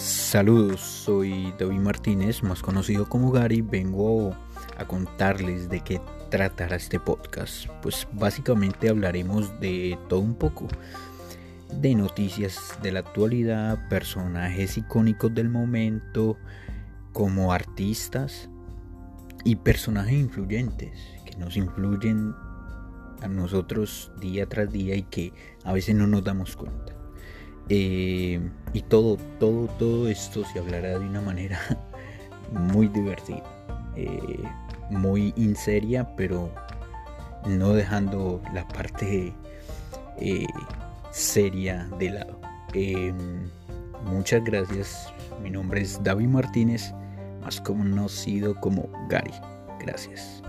Saludos, soy David Martínez, más conocido como Gary. Vengo a contarles de qué tratará este podcast. Pues básicamente hablaremos de todo un poco. De noticias de la actualidad, personajes icónicos del momento, como artistas y personajes influyentes que nos influyen a nosotros día tras día y que a veces no nos damos cuenta. Eh, y todo, todo, todo esto se hablará de una manera muy divertida, eh, muy inseria, pero no dejando la parte eh, seria de lado. muchas gracias. Mi nombre es David Martínez, más conocido como Gary. Gracias.